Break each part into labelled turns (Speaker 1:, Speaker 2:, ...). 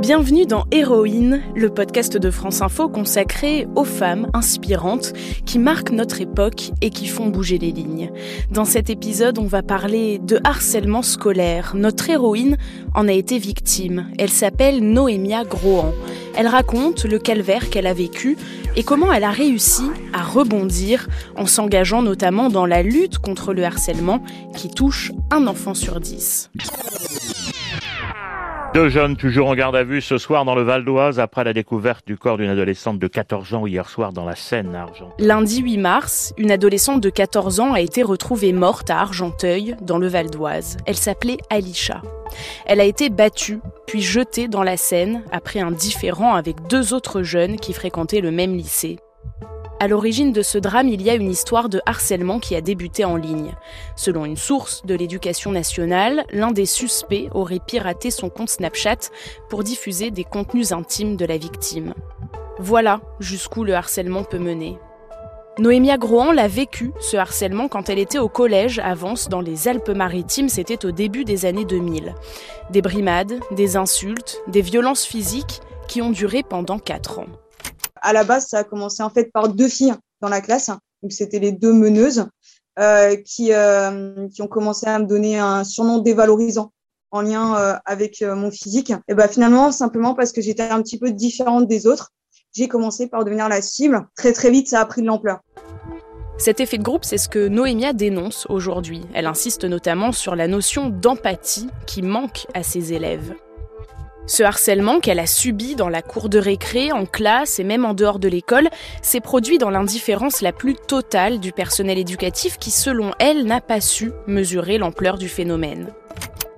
Speaker 1: Bienvenue dans Héroïne, le podcast de France Info consacré aux femmes inspirantes qui marquent notre époque et qui font bouger les lignes. Dans cet épisode, on va parler de harcèlement scolaire. Notre héroïne en a été victime. Elle s'appelle Noémia Grohan. Elle raconte le calvaire qu'elle a vécu et comment elle a réussi à rebondir en s'engageant notamment dans la lutte contre le harcèlement qui touche un enfant sur dix.
Speaker 2: Deux jeunes toujours en garde à vue ce soir dans le Val d'Oise après la découverte du corps d'une adolescente de 14 ans hier soir dans la Seine à Argenteuil.
Speaker 1: Lundi 8 mars, une adolescente de 14 ans a été retrouvée morte à Argenteuil dans le Val d'Oise. Elle s'appelait Alisha. Elle a été battue puis jetée dans la Seine après un différend avec deux autres jeunes qui fréquentaient le même lycée. À l'origine de ce drame, il y a une histoire de harcèlement qui a débuté en ligne. Selon une source de l'éducation nationale, l'un des suspects aurait piraté son compte Snapchat pour diffuser des contenus intimes de la victime. Voilà jusqu'où le harcèlement peut mener. Noémia Grohan l'a vécu, ce harcèlement, quand elle était au collège à Vence dans les Alpes-Maritimes, c'était au début des années 2000. Des brimades, des insultes, des violences physiques qui ont duré pendant 4 ans
Speaker 3: à la base, ça a commencé en fait par deux filles dans la classe. Donc, c'était les deux meneuses euh, qui, euh, qui ont commencé à me donner un surnom dévalorisant en lien euh, avec mon physique. Et ben finalement, simplement parce que j'étais un petit peu différente des autres, j'ai commencé par devenir la cible. Très très vite, ça a pris de l'ampleur.
Speaker 1: Cet effet de groupe, c'est ce que Noémia dénonce aujourd'hui. Elle insiste notamment sur la notion d'empathie qui manque à ses élèves. Ce harcèlement qu'elle a subi dans la cour de récré, en classe et même en dehors de l'école s'est produit dans l'indifférence la plus totale du personnel éducatif qui, selon elle, n'a pas su mesurer l'ampleur du phénomène.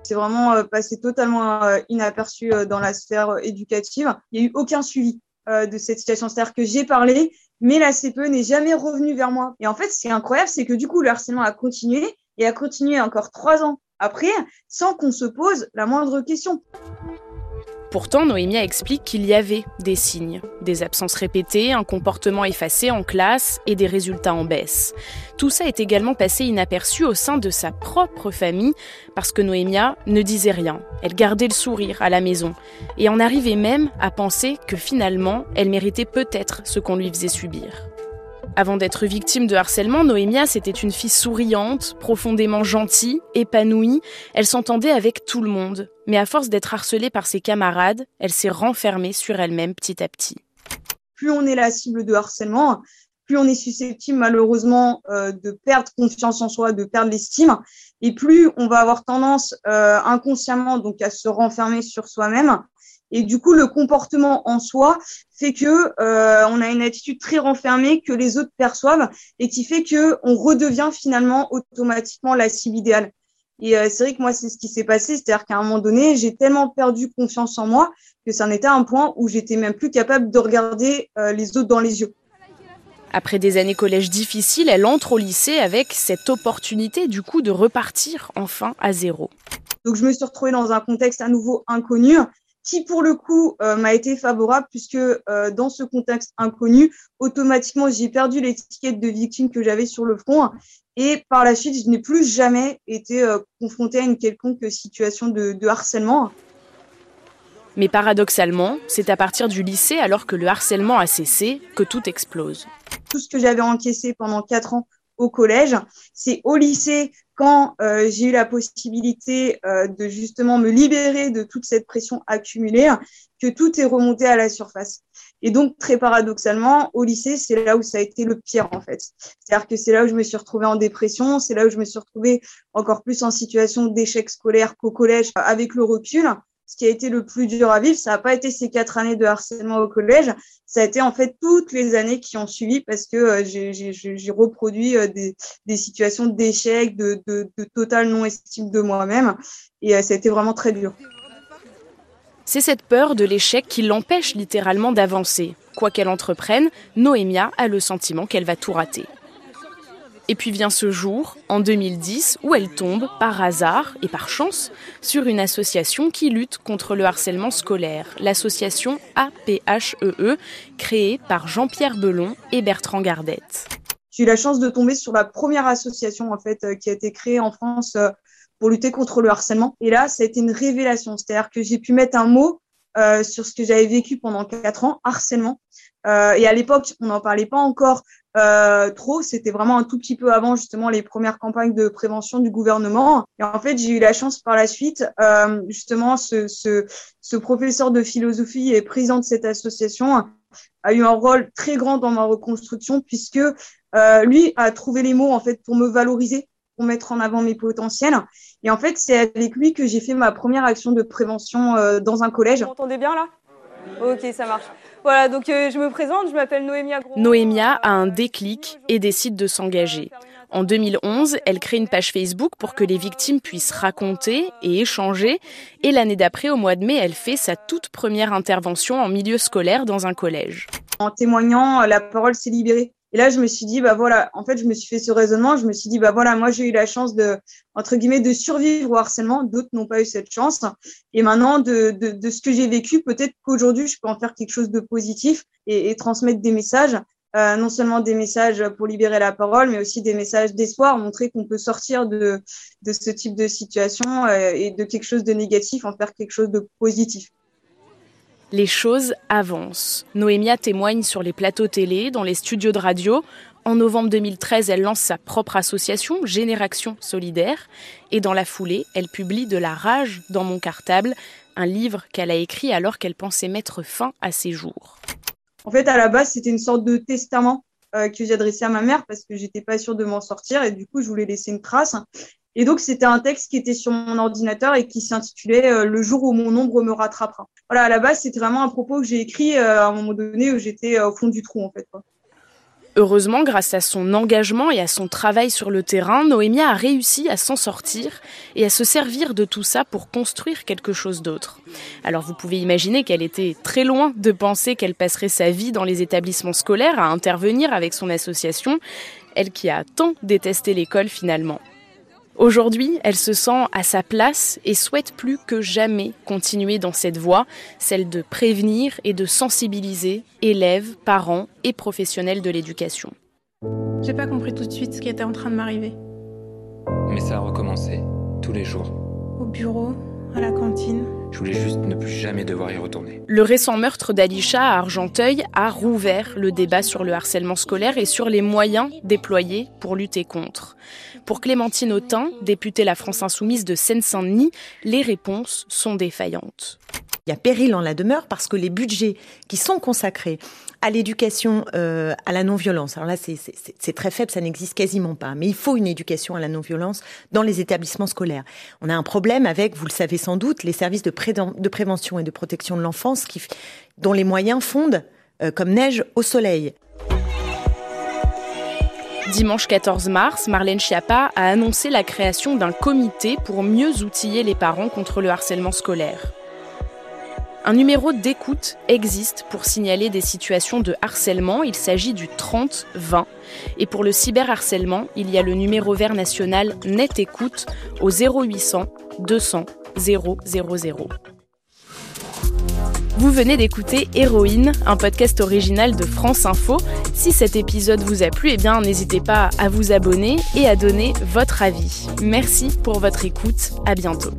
Speaker 3: C'est vraiment euh, passé totalement euh, inaperçu euh, dans la sphère éducative. Il n'y a eu aucun suivi de cette situation. C'est-à-dire que j'ai parlé, mais la CPE n'est jamais revenue vers moi. Et en fait, ce qui est incroyable, c'est que du coup, le harcèlement a continué et a continué encore trois ans après, sans qu'on se pose la moindre question.
Speaker 1: Pourtant, Noémia explique qu'il y avait des signes, des absences répétées, un comportement effacé en classe et des résultats en baisse. Tout ça est également passé inaperçu au sein de sa propre famille parce que Noémia ne disait rien. Elle gardait le sourire à la maison et en arrivait même à penser que finalement, elle méritait peut-être ce qu'on lui faisait subir. Avant d'être victime de harcèlement, Noémia, c'était une fille souriante, profondément gentille, épanouie. Elle s'entendait avec tout le monde. Mais à force d'être harcelée par ses camarades, elle s'est renfermée sur elle-même petit à petit.
Speaker 3: Plus on est la cible de harcèlement, plus on est susceptible malheureusement euh, de perdre confiance en soi, de perdre l'estime, et plus on va avoir tendance euh, inconsciemment donc à se renfermer sur soi-même et du coup, le comportement en soi fait que euh, on a une attitude très renfermée que les autres perçoivent et qui fait que on redevient finalement automatiquement la cible idéale. Et euh, c'est vrai que moi, c'est ce qui s'est passé, c'est-à-dire qu'à un moment donné, j'ai tellement perdu confiance en moi que ça en était à un point où j'étais même plus capable de regarder euh, les autres dans les yeux.
Speaker 1: Après des années collège difficiles, elle entre au lycée avec cette opportunité du coup de repartir enfin à zéro.
Speaker 3: Donc je me suis retrouvée dans un contexte à nouveau inconnu qui pour le coup euh, m'a été favorable puisque euh, dans ce contexte inconnu, automatiquement j'ai perdu l'étiquette de victime que j'avais sur le front et par la suite je n'ai plus jamais été euh, confrontée à une quelconque situation de, de harcèlement.
Speaker 1: Mais paradoxalement, c'est à partir du lycée, alors que le harcèlement a cessé, que tout explose.
Speaker 3: Tout ce que j'avais encaissé pendant quatre ans au collège. C'est au lycée, quand euh, j'ai eu la possibilité euh, de justement me libérer de toute cette pression accumulée, que tout est remonté à la surface. Et donc, très paradoxalement, au lycée, c'est là où ça a été le pire, en fait. C'est-à-dire que c'est là où je me suis retrouvée en dépression, c'est là où je me suis retrouvée encore plus en situation d'échec scolaire qu'au collège, avec le recul ce qui a été le plus dur à vivre, ça n'a pas été ces quatre années de harcèlement au collège, ça a été en fait toutes les années qui ont suivi parce que euh, j'ai reproduit euh, des, situations d'échec, de, de, de totale non-estime de moi-même, et euh, ça a été vraiment très dur.
Speaker 1: C'est cette peur de l'échec qui l'empêche littéralement d'avancer. Quoi qu'elle entreprenne, Noémia a le sentiment qu'elle va tout rater. Et puis vient ce jour, en 2010, où elle tombe, par hasard et par chance, sur une association qui lutte contre le harcèlement scolaire, l'association APHEE, e, créée par Jean-Pierre Belon et Bertrand Gardette.
Speaker 3: J'ai eu la chance de tomber sur la première association en fait euh, qui a été créée en France euh, pour lutter contre le harcèlement. Et là, ça a été une révélation. C'est-à-dire que j'ai pu mettre un mot euh, sur ce que j'avais vécu pendant quatre ans, harcèlement. Euh, et à l'époque, on n'en parlait pas encore euh, trop. C'était vraiment un tout petit peu avant justement les premières campagnes de prévention du gouvernement. Et en fait, j'ai eu la chance par la suite, euh, justement, ce, ce, ce, professeur de philosophie et président de cette association a eu un rôle très grand dans ma reconstruction puisque euh, lui a trouvé les mots en fait pour me valoriser, pour mettre en avant mes potentiels. Et en fait, c'est avec lui que j'ai fait ma première action de prévention euh, dans un collège.
Speaker 4: Vous m'entendez bien là? Ok, ça marche. Voilà, donc euh, je me présente, je m'appelle Noémia Gros.
Speaker 1: Noémia a un déclic et décide de s'engager. En 2011, elle crée une page Facebook pour que les victimes puissent raconter et échanger. Et l'année d'après, au mois de mai, elle fait sa toute première intervention en milieu scolaire dans un collège.
Speaker 3: En témoignant, la parole s'est libérée. Et là, je me suis dit, bah voilà, en fait, je me suis fait ce raisonnement. Je me suis dit, bah voilà, moi, j'ai eu la chance de, entre guillemets, de survivre au harcèlement. D'autres n'ont pas eu cette chance. Et maintenant, de, de, de ce que j'ai vécu, peut-être qu'aujourd'hui, je peux en faire quelque chose de positif et, et transmettre des messages. Euh, non seulement des messages pour libérer la parole, mais aussi des messages d'espoir, montrer qu'on peut sortir de, de ce type de situation euh, et de quelque chose de négatif, en faire quelque chose de positif
Speaker 1: les choses avancent. Noémia témoigne sur les plateaux télé, dans les studios de radio. En novembre 2013, elle lance sa propre association, Génération Solidaire. Et dans la foulée, elle publie De la rage dans mon cartable, un livre qu'elle a écrit alors qu'elle pensait mettre fin à ses jours.
Speaker 3: En fait, à la base, c'était une sorte de testament euh, que j'ai adressé à ma mère parce que j'étais pas sûre de m'en sortir et du coup, je voulais laisser une trace. Et donc, c'était un texte qui était sur mon ordinateur et qui s'intitulait euh, Le jour où mon ombre me rattrapera. Voilà, à la base, c'était vraiment un propos que j'ai écrit euh, à un moment donné où j'étais euh, au fond du trou, en fait.
Speaker 1: Heureusement, grâce à son engagement et à son travail sur le terrain, Noémia a réussi à s'en sortir et à se servir de tout ça pour construire quelque chose d'autre. Alors vous pouvez imaginer qu'elle était très loin de penser qu'elle passerait sa vie dans les établissements scolaires à intervenir avec son association, elle qui a tant détesté l'école finalement. Aujourd'hui, elle se sent à sa place et souhaite plus que jamais continuer dans cette voie, celle de prévenir et de sensibiliser élèves, parents et professionnels de l'éducation.
Speaker 5: J'ai pas compris tout de suite ce qui était en train de m'arriver.
Speaker 6: Mais ça a recommencé, tous les jours.
Speaker 5: Au bureau, à la cantine.
Speaker 6: Je voulais juste ne plus jamais devoir y retourner.
Speaker 1: Le récent meurtre d'Alisha à Argenteuil a rouvert le débat sur le harcèlement scolaire et sur les moyens déployés pour lutter contre. Pour Clémentine Autain, députée La France Insoumise de Seine-Saint-Denis, les réponses sont défaillantes.
Speaker 7: Il y a péril en la demeure parce que les budgets qui sont consacrés à l'éducation euh, à la non-violence, alors là c'est très faible, ça n'existe quasiment pas, mais il faut une éducation à la non-violence dans les établissements scolaires. On a un problème avec, vous le savez sans doute, les services de, prévention et de protection de l'enfance dont les moyens fondent euh, comme neige au soleil.
Speaker 1: Dimanche 14 mars, Marlène Schiappa a annoncé la création d'un comité pour mieux outiller les parents contre le harcèlement scolaire. Un numéro d'écoute existe pour signaler des situations de harcèlement. Il s'agit du 30-20. Et pour le cyberharcèlement, il y a le numéro vert national Net Écoute au 0800 200 000. Vous venez d'écouter Héroïne, un podcast original de France Info. Si cet épisode vous a plu, eh bien n'hésitez pas à vous abonner et à donner votre avis. Merci pour votre écoute. À bientôt.